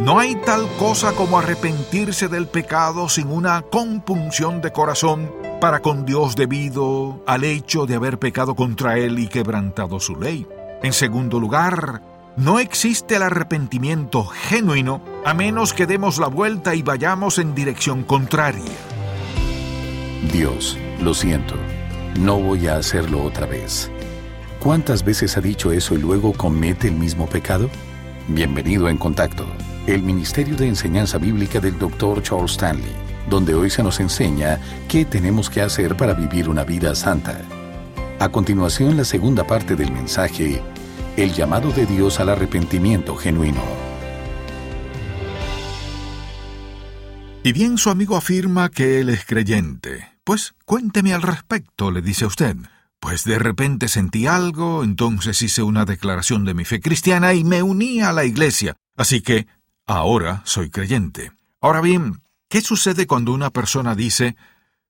No hay tal cosa como arrepentirse del pecado sin una compunción de corazón para con Dios debido al hecho de haber pecado contra Él y quebrantado su ley. En segundo lugar, no existe el arrepentimiento genuino a menos que demos la vuelta y vayamos en dirección contraria. Dios, lo siento, no voy a hacerlo otra vez. ¿Cuántas veces ha dicho eso y luego comete el mismo pecado? Bienvenido en contacto, el Ministerio de Enseñanza Bíblica del Dr. Charles Stanley, donde hoy se nos enseña qué tenemos que hacer para vivir una vida santa. A continuación, la segunda parte del mensaje el llamado de Dios al arrepentimiento genuino. Y bien su amigo afirma que él es creyente. Pues cuénteme al respecto, le dice usted. Pues de repente sentí algo, entonces hice una declaración de mi fe cristiana y me uní a la iglesia. Así que ahora soy creyente. Ahora bien, ¿qué sucede cuando una persona dice,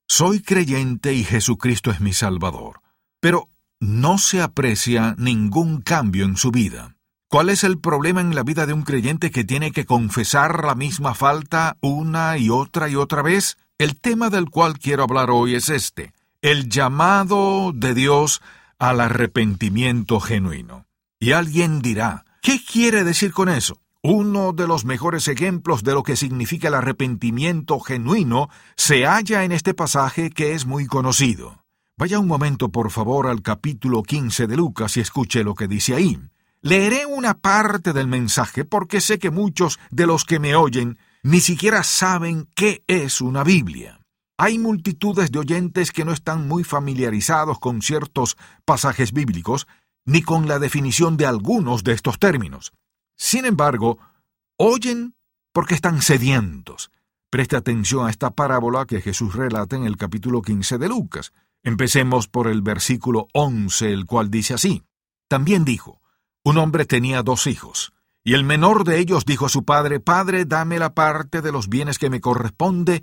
soy creyente y Jesucristo es mi Salvador? Pero no se aprecia ningún cambio en su vida. ¿Cuál es el problema en la vida de un creyente que tiene que confesar la misma falta una y otra y otra vez? El tema del cual quiero hablar hoy es este, el llamado de Dios al arrepentimiento genuino. Y alguien dirá, ¿qué quiere decir con eso? Uno de los mejores ejemplos de lo que significa el arrepentimiento genuino se halla en este pasaje que es muy conocido. Vaya un momento, por favor, al capítulo 15 de Lucas y escuche lo que dice ahí. Leeré una parte del mensaje porque sé que muchos de los que me oyen ni siquiera saben qué es una Biblia. Hay multitudes de oyentes que no están muy familiarizados con ciertos pasajes bíblicos ni con la definición de algunos de estos términos. Sin embargo, oyen porque están sedientos. Preste atención a esta parábola que Jesús relata en el capítulo 15 de Lucas. Empecemos por el versículo 11, el cual dice así. También dijo, un hombre tenía dos hijos, y el menor de ellos dijo a su padre, Padre, dame la parte de los bienes que me corresponde,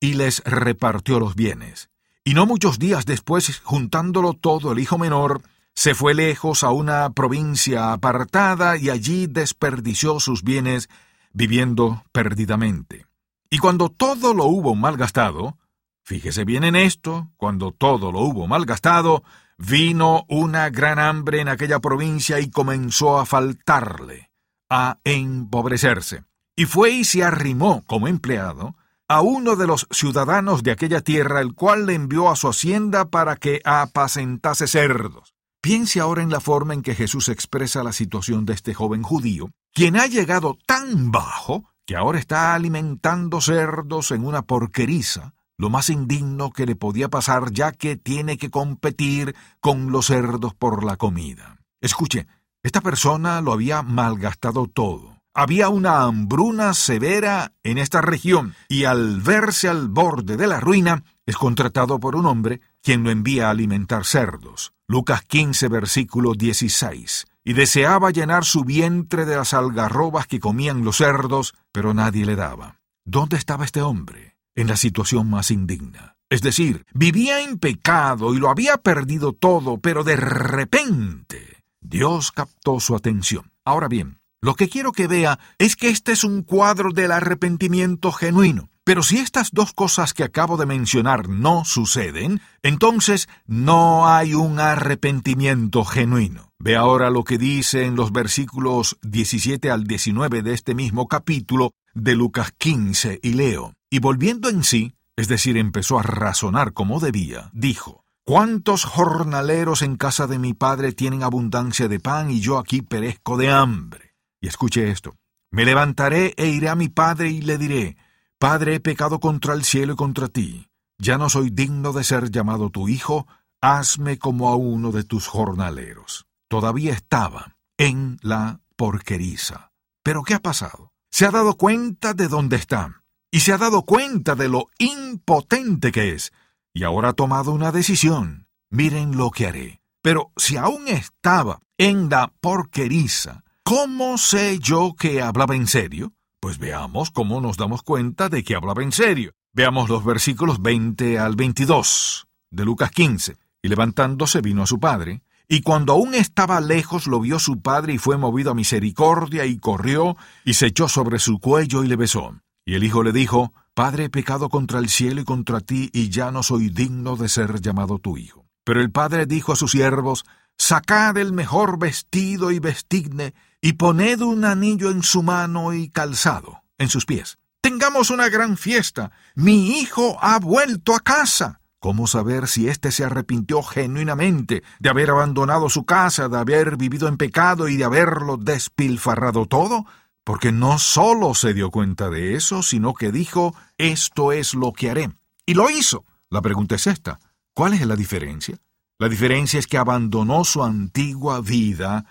y les repartió los bienes. Y no muchos días después, juntándolo todo, el hijo menor se fue lejos a una provincia apartada y allí desperdició sus bienes, viviendo perdidamente. Y cuando todo lo hubo malgastado, Fíjese bien en esto, cuando todo lo hubo malgastado, vino una gran hambre en aquella provincia y comenzó a faltarle, a empobrecerse. Y fue y se arrimó como empleado a uno de los ciudadanos de aquella tierra, el cual le envió a su hacienda para que apacentase cerdos. Piense ahora en la forma en que Jesús expresa la situación de este joven judío, quien ha llegado tan bajo que ahora está alimentando cerdos en una porqueriza, lo más indigno que le podía pasar ya que tiene que competir con los cerdos por la comida. Escuche, esta persona lo había malgastado todo. Había una hambruna severa en esta región y al verse al borde de la ruina es contratado por un hombre quien lo envía a alimentar cerdos. Lucas 15 versículo 16. Y deseaba llenar su vientre de las algarrobas que comían los cerdos, pero nadie le daba. ¿Dónde estaba este hombre? en la situación más indigna. Es decir, vivía en pecado y lo había perdido todo, pero de repente Dios captó su atención. Ahora bien, lo que quiero que vea es que este es un cuadro del arrepentimiento genuino. Pero si estas dos cosas que acabo de mencionar no suceden, entonces no hay un arrepentimiento genuino. Ve ahora lo que dice en los versículos 17 al 19 de este mismo capítulo de Lucas 15 y leo. Y volviendo en sí, es decir, empezó a razonar como debía, dijo, ¿Cuántos jornaleros en casa de mi padre tienen abundancia de pan y yo aquí perezco de hambre? Y escuche esto, me levantaré e iré a mi padre y le diré, Padre, he pecado contra el cielo y contra ti, ya no soy digno de ser llamado tu hijo, hazme como a uno de tus jornaleros. Todavía estaba en la porqueriza. ¿Pero qué ha pasado? Se ha dado cuenta de dónde está y se ha dado cuenta de lo impotente que es, y ahora ha tomado una decisión. Miren lo que haré. Pero si aún estaba en la porqueriza, ¿cómo sé yo que hablaba en serio? Pues veamos cómo nos damos cuenta de que hablaba en serio. Veamos los versículos 20 al 22 de Lucas 15. Y levantándose vino a su padre, Y cuando aún estaba lejos lo vio su padre y fue movido a misericordia y corrió y se echó sobre su cuello y le besó. Y el hijo le dijo, Padre, he pecado contra el cielo y contra ti, y ya no soy digno de ser llamado tu hijo. Pero el padre dijo a sus siervos, Sacad el mejor vestido y vestidne, y poned un anillo en su mano y calzado en sus pies. Tengamos una gran fiesta. Mi hijo ha vuelto a casa. ¿Cómo saber si éste se arrepintió genuinamente de haber abandonado su casa, de haber vivido en pecado y de haberlo despilfarrado todo? Porque no solo se dio cuenta de eso, sino que dijo, esto es lo que haré. Y lo hizo. La pregunta es esta. ¿Cuál es la diferencia? La diferencia es que abandonó su antigua vida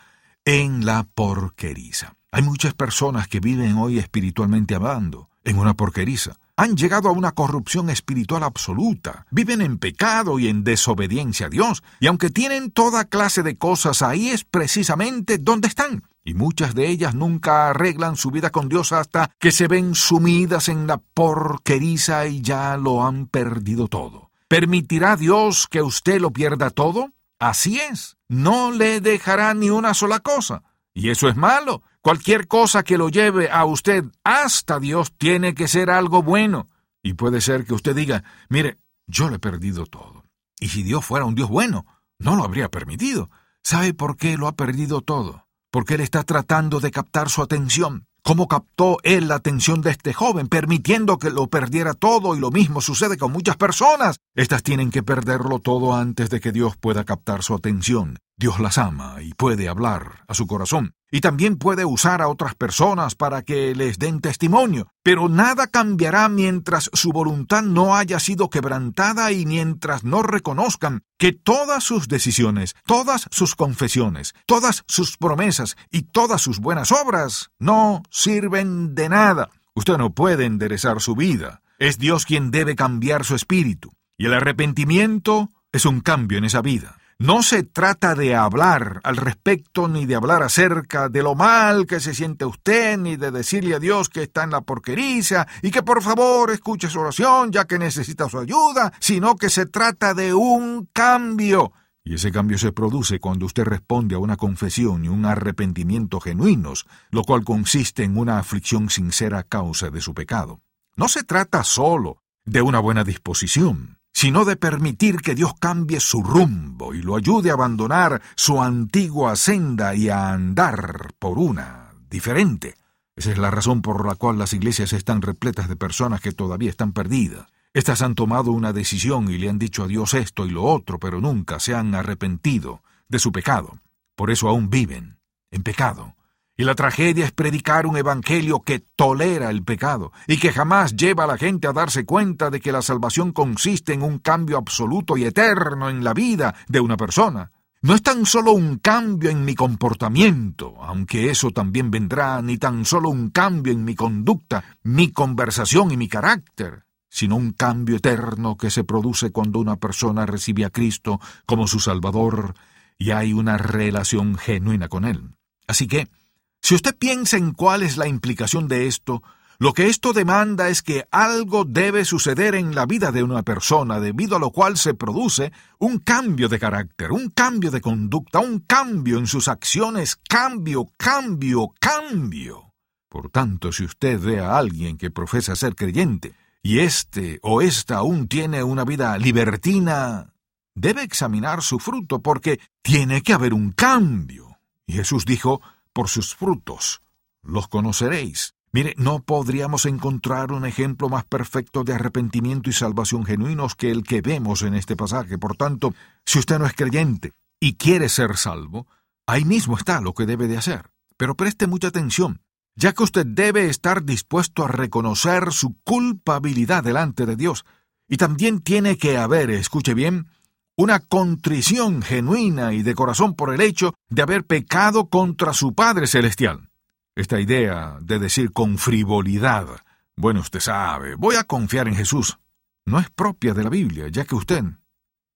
en la porqueriza. Hay muchas personas que viven hoy espiritualmente hablando, en una porqueriza han llegado a una corrupción espiritual absoluta, viven en pecado y en desobediencia a Dios, y aunque tienen toda clase de cosas, ahí es precisamente donde están. Y muchas de ellas nunca arreglan su vida con Dios hasta que se ven sumidas en la porqueriza y ya lo han perdido todo. ¿Permitirá Dios que usted lo pierda todo? Así es, no le dejará ni una sola cosa. Y eso es malo. Cualquier cosa que lo lleve a usted hasta Dios tiene que ser algo bueno. Y puede ser que usted diga, mire, yo le he perdido todo. Y si Dios fuera un Dios bueno, no lo habría permitido. ¿Sabe por qué lo ha perdido todo? Porque Él está tratando de captar su atención. ¿Cómo captó Él la atención de este joven, permitiendo que lo perdiera todo? Y lo mismo sucede con muchas personas. Estas tienen que perderlo todo antes de que Dios pueda captar su atención. Dios las ama y puede hablar a su corazón. Y también puede usar a otras personas para que les den testimonio. Pero nada cambiará mientras su voluntad no haya sido quebrantada y mientras no reconozcan que todas sus decisiones, todas sus confesiones, todas sus promesas y todas sus buenas obras no sirven de nada. Usted no puede enderezar su vida. Es Dios quien debe cambiar su espíritu. Y el arrepentimiento es un cambio en esa vida. No se trata de hablar al respecto ni de hablar acerca de lo mal que se siente usted, ni de decirle a Dios que está en la porqueriza y que por favor escuche su oración ya que necesita su ayuda, sino que se trata de un cambio. Y ese cambio se produce cuando usted responde a una confesión y un arrepentimiento genuinos, lo cual consiste en una aflicción sincera a causa de su pecado. No se trata solo de una buena disposición sino de permitir que Dios cambie su rumbo y lo ayude a abandonar su antigua senda y a andar por una diferente. Esa es la razón por la cual las iglesias están repletas de personas que todavía están perdidas. Estas han tomado una decisión y le han dicho a Dios esto y lo otro, pero nunca se han arrepentido de su pecado. Por eso aún viven en pecado y la tragedia es predicar un evangelio que tolera el pecado y que jamás lleva a la gente a darse cuenta de que la salvación consiste en un cambio absoluto y eterno en la vida de una persona. No es tan solo un cambio en mi comportamiento, aunque eso también vendrá, ni tan solo un cambio en mi conducta, mi conversación y mi carácter, sino un cambio eterno que se produce cuando una persona recibe a Cristo como su Salvador y hay una relación genuina con Él. Así que, si usted piensa en cuál es la implicación de esto, lo que esto demanda es que algo debe suceder en la vida de una persona, debido a lo cual se produce un cambio de carácter, un cambio de conducta, un cambio en sus acciones, cambio, cambio, cambio. Por tanto, si usted ve a alguien que profesa ser creyente, y éste o ésta aún tiene una vida libertina, debe examinar su fruto, porque tiene que haber un cambio. Y Jesús dijo, por sus frutos los conoceréis. Mire, no podríamos encontrar un ejemplo más perfecto de arrepentimiento y salvación genuinos que el que vemos en este pasaje. Por tanto, si usted no es creyente y quiere ser salvo, ahí mismo está lo que debe de hacer. Pero preste mucha atención, ya que usted debe estar dispuesto a reconocer su culpabilidad delante de Dios. Y también tiene que haber, escuche bien, una contrición genuina y de corazón por el hecho de haber pecado contra su Padre Celestial. Esta idea de decir con frivolidad, bueno, usted sabe, voy a confiar en Jesús, no es propia de la Biblia, ya que usted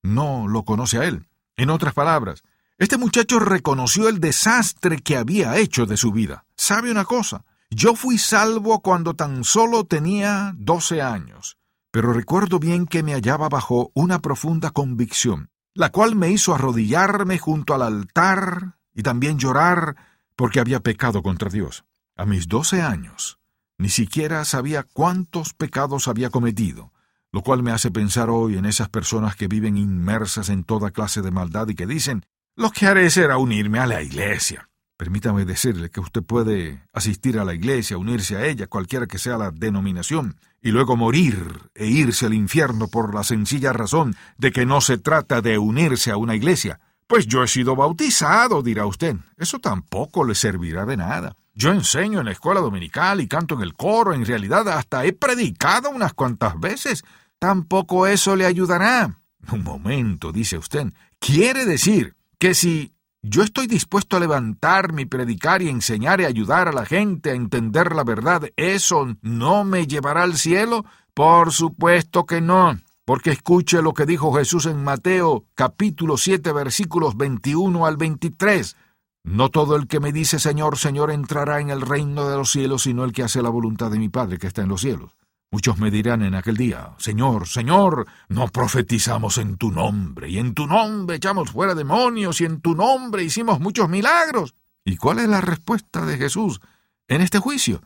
no lo conoce a Él. En otras palabras, este muchacho reconoció el desastre que había hecho de su vida. ¿Sabe una cosa? Yo fui salvo cuando tan solo tenía doce años pero recuerdo bien que me hallaba bajo una profunda convicción la cual me hizo arrodillarme junto al altar y también llorar porque había pecado contra Dios. A mis doce años, ni siquiera sabía cuántos pecados había cometido, lo cual me hace pensar hoy en esas personas que viven inmersas en toda clase de maldad y que dicen, lo que haré será unirme a la iglesia. Permítame decirle que usted puede asistir a la iglesia, unirse a ella, cualquiera que sea la denominación, y luego morir e irse al infierno por la sencilla razón de que no se trata de unirse a una iglesia. Pues yo he sido bautizado, dirá usted. Eso tampoco le servirá de nada. Yo enseño en la escuela dominical y canto en el coro, en realidad hasta he predicado unas cuantas veces. Tampoco eso le ayudará. Un momento, dice usted. Quiere decir que si yo estoy dispuesto a levantarme y predicar y enseñar y ayudar a la gente a entender la verdad. ¿Eso no me llevará al cielo? Por supuesto que no. Porque escuche lo que dijo Jesús en Mateo capítulo 7 versículos 21 al 23. No todo el que me dice Señor, Señor entrará en el reino de los cielos, sino el que hace la voluntad de mi Padre que está en los cielos. Muchos me dirán en aquel día, Señor, Señor, no profetizamos en tu nombre, y en tu nombre echamos fuera demonios, y en tu nombre hicimos muchos milagros. ¿Y cuál es la respuesta de Jesús en este juicio?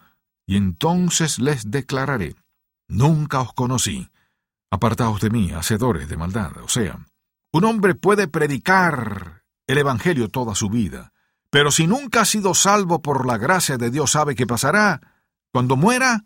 Y entonces les declararé, nunca os conocí, apartaos de mí, hacedores de maldad. O sea, un hombre puede predicar el Evangelio toda su vida, pero si nunca ha sido salvo por la gracia de Dios, sabe qué pasará. Cuando muera,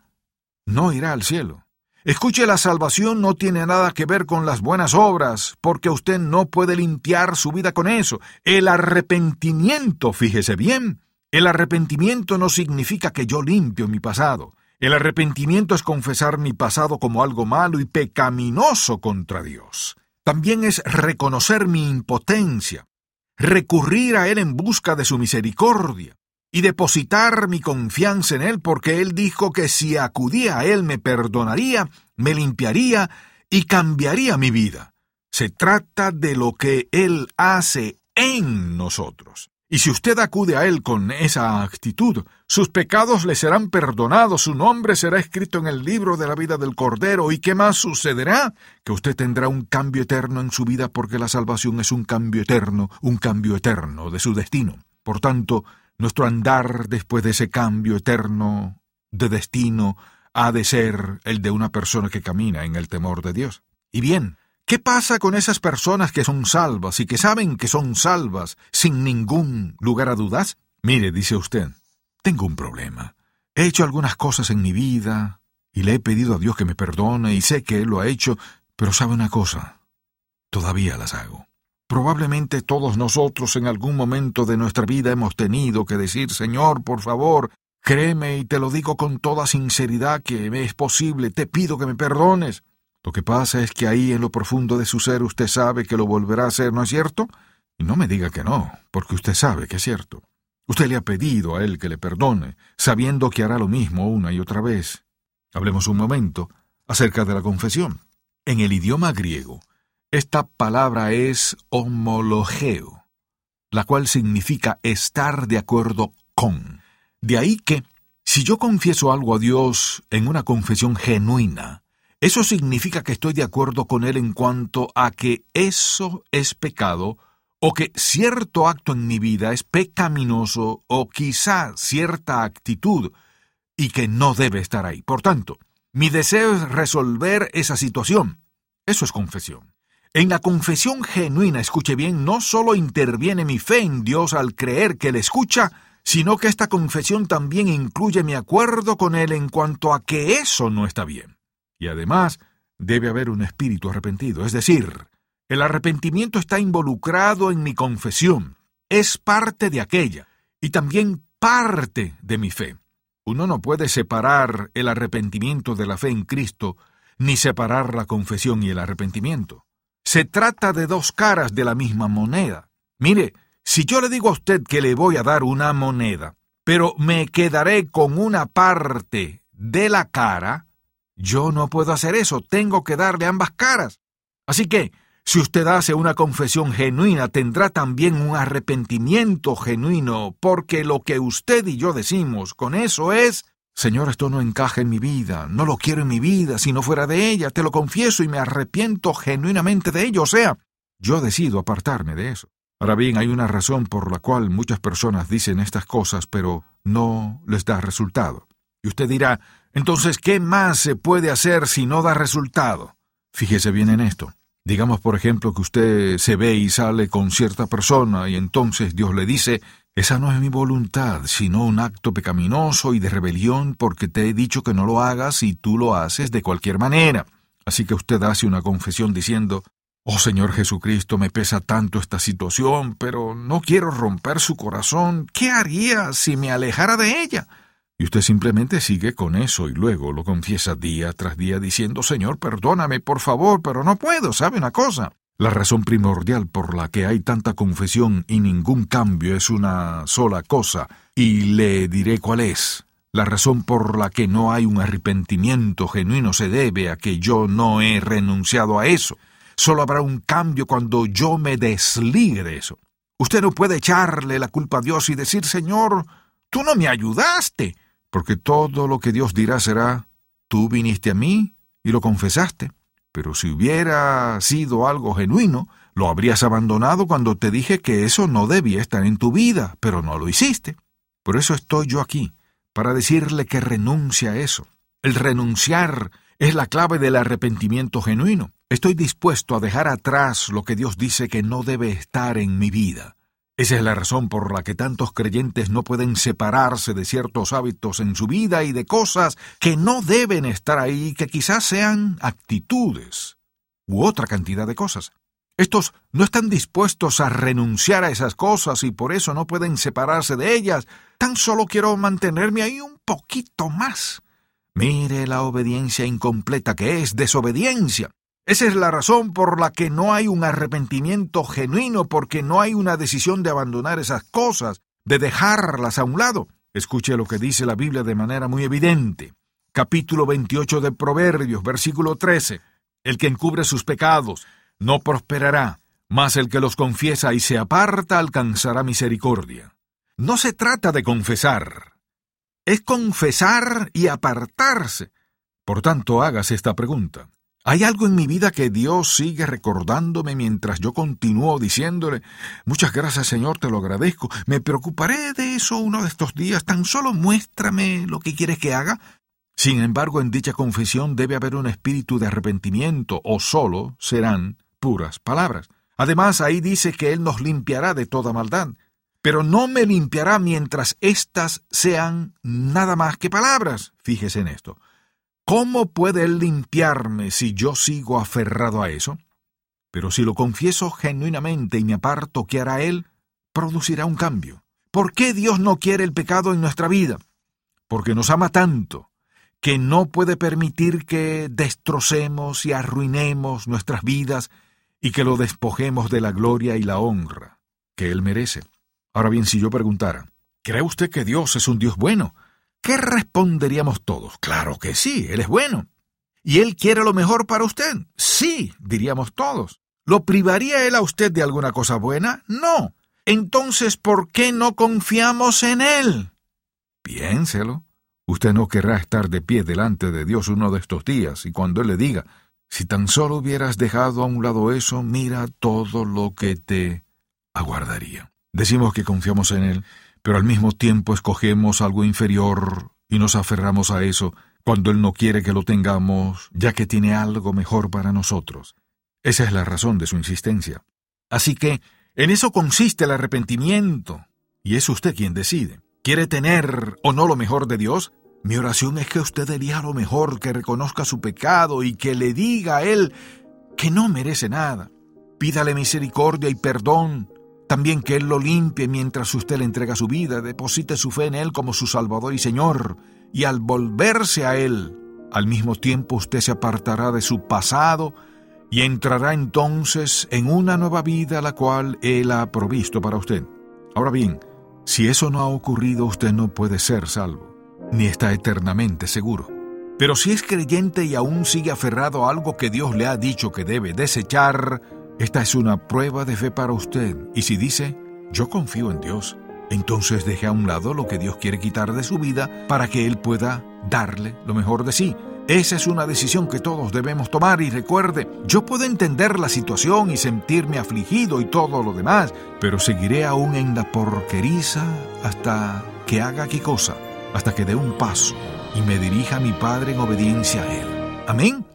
no irá al cielo. Escuche, la salvación no tiene nada que ver con las buenas obras, porque usted no puede limpiar su vida con eso. El arrepentimiento, fíjese bien, el arrepentimiento no significa que yo limpio mi pasado. El arrepentimiento es confesar mi pasado como algo malo y pecaminoso contra Dios. También es reconocer mi impotencia, recurrir a Él en busca de su misericordia, y depositar mi confianza en Él, porque Él dijo que si acudía a Él me perdonaría, me limpiaría y cambiaría mi vida. Se trata de lo que Él hace en nosotros. Y si usted acude a Él con esa actitud, sus pecados le serán perdonados, su nombre será escrito en el libro de la vida del Cordero, ¿y qué más sucederá? Que usted tendrá un cambio eterno en su vida porque la salvación es un cambio eterno, un cambio eterno de su destino. Por tanto, nuestro andar después de ese cambio eterno de destino ha de ser el de una persona que camina en el temor de Dios. Y bien, ¿qué pasa con esas personas que son salvas y que saben que son salvas sin ningún lugar a dudas? Mire, dice usted, tengo un problema. He hecho algunas cosas en mi vida y le he pedido a Dios que me perdone y sé que Él lo ha hecho, pero sabe una cosa, todavía las hago. Probablemente todos nosotros en algún momento de nuestra vida hemos tenido que decir, Señor, por favor, créeme y te lo digo con toda sinceridad que me es posible, te pido que me perdones. Lo que pasa es que ahí en lo profundo de su ser usted sabe que lo volverá a hacer, ¿no es cierto? Y no me diga que no, porque usted sabe que es cierto. Usted le ha pedido a él que le perdone, sabiendo que hará lo mismo una y otra vez. Hablemos un momento acerca de la confesión. En el idioma griego, esta palabra es homologeo, la cual significa estar de acuerdo con. De ahí que, si yo confieso algo a Dios en una confesión genuina, eso significa que estoy de acuerdo con Él en cuanto a que eso es pecado o que cierto acto en mi vida es pecaminoso o quizá cierta actitud y que no debe estar ahí. Por tanto, mi deseo es resolver esa situación. Eso es confesión. En la confesión genuina, escuche bien, no solo interviene mi fe en Dios al creer que Él escucha, sino que esta confesión también incluye mi acuerdo con Él en cuanto a que eso no está bien. Y además, debe haber un espíritu arrepentido, es decir, el arrepentimiento está involucrado en mi confesión, es parte de aquella, y también parte de mi fe. Uno no puede separar el arrepentimiento de la fe en Cristo, ni separar la confesión y el arrepentimiento. Se trata de dos caras de la misma moneda. Mire, si yo le digo a usted que le voy a dar una moneda, pero me quedaré con una parte de la cara, yo no puedo hacer eso, tengo que darle ambas caras. Así que, si usted hace una confesión genuina, tendrá también un arrepentimiento genuino, porque lo que usted y yo decimos con eso es Señor, esto no encaja en mi vida, no lo quiero en mi vida, si no fuera de ella, te lo confieso y me arrepiento genuinamente de ello. O sea, yo decido apartarme de eso. Ahora bien, hay una razón por la cual muchas personas dicen estas cosas, pero no les da resultado. Y usted dirá, entonces, ¿qué más se puede hacer si no da resultado? Fíjese bien en esto. Digamos, por ejemplo, que usted se ve y sale con cierta persona y entonces Dios le dice, esa no es mi voluntad, sino un acto pecaminoso y de rebelión porque te he dicho que no lo hagas y tú lo haces de cualquier manera. Así que usted hace una confesión diciendo, Oh Señor Jesucristo, me pesa tanto esta situación, pero no quiero romper su corazón. ¿Qué haría si me alejara de ella? Y usted simplemente sigue con eso y luego lo confiesa día tras día diciendo, Señor, perdóname, por favor, pero no puedo, ¿sabe una cosa? La razón primordial por la que hay tanta confesión y ningún cambio es una sola cosa, y le diré cuál es. La razón por la que no hay un arrepentimiento genuino se debe a que yo no he renunciado a eso. Solo habrá un cambio cuando yo me desligue de eso. Usted no puede echarle la culpa a Dios y decir, Señor, tú no me ayudaste, porque todo lo que Dios dirá será, tú viniste a mí y lo confesaste. Pero si hubiera sido algo genuino, lo habrías abandonado cuando te dije que eso no debía estar en tu vida, pero no lo hiciste. Por eso estoy yo aquí, para decirle que renuncie a eso. El renunciar es la clave del arrepentimiento genuino. Estoy dispuesto a dejar atrás lo que Dios dice que no debe estar en mi vida. Esa es la razón por la que tantos creyentes no pueden separarse de ciertos hábitos en su vida y de cosas que no deben estar ahí, que quizás sean actitudes u otra cantidad de cosas. Estos no están dispuestos a renunciar a esas cosas y por eso no pueden separarse de ellas. Tan solo quiero mantenerme ahí un poquito más. Mire la obediencia incompleta que es desobediencia. Esa es la razón por la que no hay un arrepentimiento genuino, porque no hay una decisión de abandonar esas cosas, de dejarlas a un lado. Escuche lo que dice la Biblia de manera muy evidente. Capítulo 28 de Proverbios, versículo 13. El que encubre sus pecados no prosperará, mas el que los confiesa y se aparta alcanzará misericordia. No se trata de confesar, es confesar y apartarse. Por tanto, hagas esta pregunta. Hay algo en mi vida que Dios sigue recordándome mientras yo continúo diciéndole, muchas gracias Señor, te lo agradezco, me preocuparé de eso uno de estos días, tan solo muéstrame lo que quieres que haga. Sin embargo, en dicha confesión debe haber un espíritu de arrepentimiento, o solo serán puras palabras. Además, ahí dice que Él nos limpiará de toda maldad, pero no me limpiará mientras éstas sean nada más que palabras. Fíjese en esto. ¿Cómo puede Él limpiarme si yo sigo aferrado a eso? Pero si lo confieso genuinamente y me aparto, ¿qué hará Él? Producirá un cambio. ¿Por qué Dios no quiere el pecado en nuestra vida? Porque nos ama tanto que no puede permitir que destrocemos y arruinemos nuestras vidas y que lo despojemos de la gloria y la honra que Él merece. Ahora bien, si yo preguntara, ¿cree usted que Dios es un Dios bueno? ¿Qué responderíamos todos? Claro que sí, Él es bueno. ¿Y Él quiere lo mejor para usted? Sí, diríamos todos. ¿Lo privaría Él a usted de alguna cosa buena? No. Entonces, ¿por qué no confiamos en Él? Piénselo. Usted no querrá estar de pie delante de Dios uno de estos días y cuando Él le diga, si tan solo hubieras dejado a un lado eso, mira todo lo que te aguardaría. Decimos que confiamos en Él, pero al mismo tiempo escogemos algo inferior y nos aferramos a eso cuando Él no quiere que lo tengamos, ya que tiene algo mejor para nosotros. Esa es la razón de su insistencia. Así que, en eso consiste el arrepentimiento, y es usted quien decide. ¿Quiere tener o no lo mejor de Dios? Mi oración es que usted elija lo mejor, que reconozca su pecado y que le diga a Él que no merece nada. Pídale misericordia y perdón también que Él lo limpie mientras usted le entrega su vida, deposite su fe en Él como su Salvador y Señor, y al volverse a Él, al mismo tiempo usted se apartará de su pasado y entrará entonces en una nueva vida la cual Él ha provisto para usted. Ahora bien, si eso no ha ocurrido, usted no puede ser salvo, ni está eternamente seguro. Pero si es creyente y aún sigue aferrado a algo que Dios le ha dicho que debe desechar, esta es una prueba de fe para usted, y si dice, yo confío en Dios, entonces deje a un lado lo que Dios quiere quitar de su vida para que Él pueda darle lo mejor de sí. Esa es una decisión que todos debemos tomar y recuerde, yo puedo entender la situación y sentirme afligido y todo lo demás, pero seguiré aún en la porqueriza hasta que haga qué cosa, hasta que dé un paso y me dirija a mi Padre en obediencia a Él. Amén.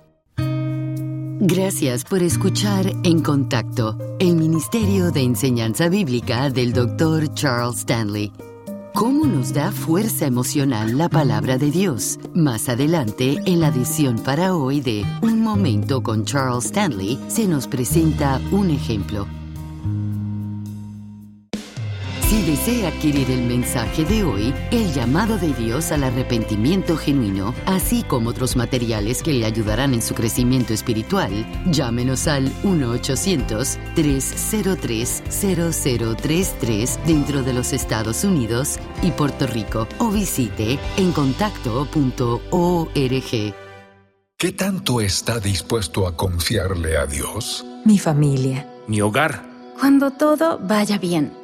Gracias por escuchar En Contacto, el Ministerio de Enseñanza Bíblica del Dr. Charles Stanley. ¿Cómo nos da fuerza emocional la palabra de Dios? Más adelante, en la edición para hoy de Un Momento con Charles Stanley, se nos presenta un ejemplo. Si desea adquirir el mensaje de hoy, el llamado de Dios al arrepentimiento genuino, así como otros materiales que le ayudarán en su crecimiento espiritual, llámenos al 1-800-303-0033 dentro de los Estados Unidos y Puerto Rico o visite encontacto.org. ¿Qué tanto está dispuesto a confiarle a Dios? Mi familia. Mi hogar. Cuando todo vaya bien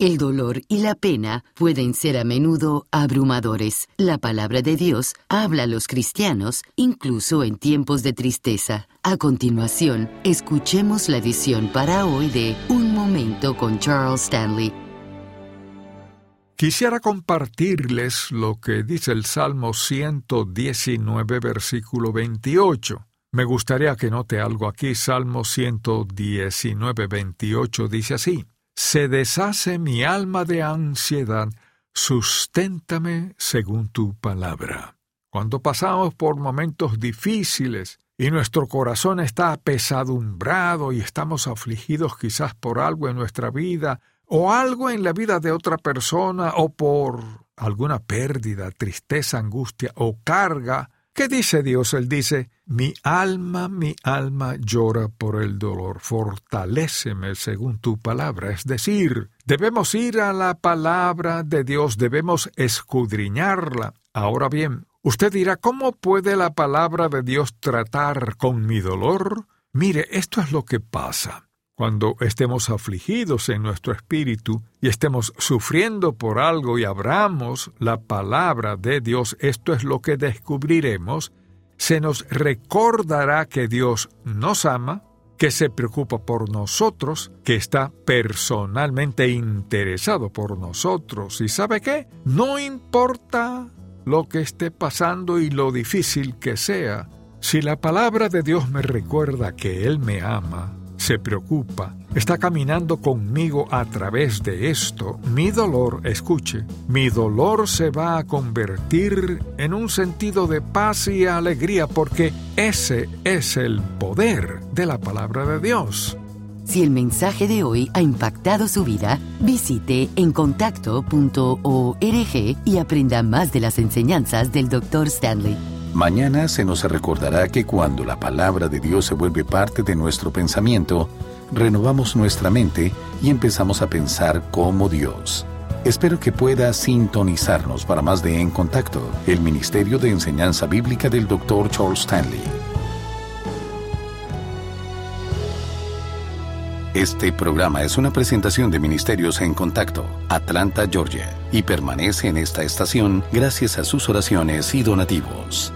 El dolor y la pena pueden ser a menudo abrumadores. La palabra de Dios habla a los cristianos incluso en tiempos de tristeza. A continuación, escuchemos la edición para hoy de Un Momento con Charles Stanley. Quisiera compartirles lo que dice el Salmo 119, versículo 28. Me gustaría que note algo aquí. Salmo 119, 28 dice así se deshace mi alma de ansiedad, susténtame según tu palabra. Cuando pasamos por momentos difíciles y nuestro corazón está apesadumbrado y estamos afligidos quizás por algo en nuestra vida o algo en la vida de otra persona o por alguna pérdida, tristeza, angustia o carga, ¿Qué dice Dios? Él dice, mi alma, mi alma llora por el dolor, fortaléceme según tu palabra. Es decir, debemos ir a la palabra de Dios, debemos escudriñarla. Ahora bien, usted dirá, ¿cómo puede la palabra de Dios tratar con mi dolor? Mire, esto es lo que pasa. Cuando estemos afligidos en nuestro espíritu y estemos sufriendo por algo y abramos la palabra de Dios, esto es lo que descubriremos, se nos recordará que Dios nos ama, que se preocupa por nosotros, que está personalmente interesado por nosotros. ¿Y sabe qué? No importa lo que esté pasando y lo difícil que sea, si la palabra de Dios me recuerda que Él me ama, se preocupa, está caminando conmigo a través de esto, mi dolor, escuche, mi dolor se va a convertir en un sentido de paz y alegría porque ese es el poder de la palabra de Dios. Si el mensaje de hoy ha impactado su vida, visite encontacto.org y aprenda más de las enseñanzas del Dr. Stanley. Mañana se nos recordará que cuando la palabra de Dios se vuelve parte de nuestro pensamiento, renovamos nuestra mente y empezamos a pensar como Dios. Espero que pueda sintonizarnos para más de En Contacto, el Ministerio de Enseñanza Bíblica del Dr. Charles Stanley. Este programa es una presentación de Ministerios en Contacto, Atlanta, Georgia, y permanece en esta estación gracias a sus oraciones y donativos.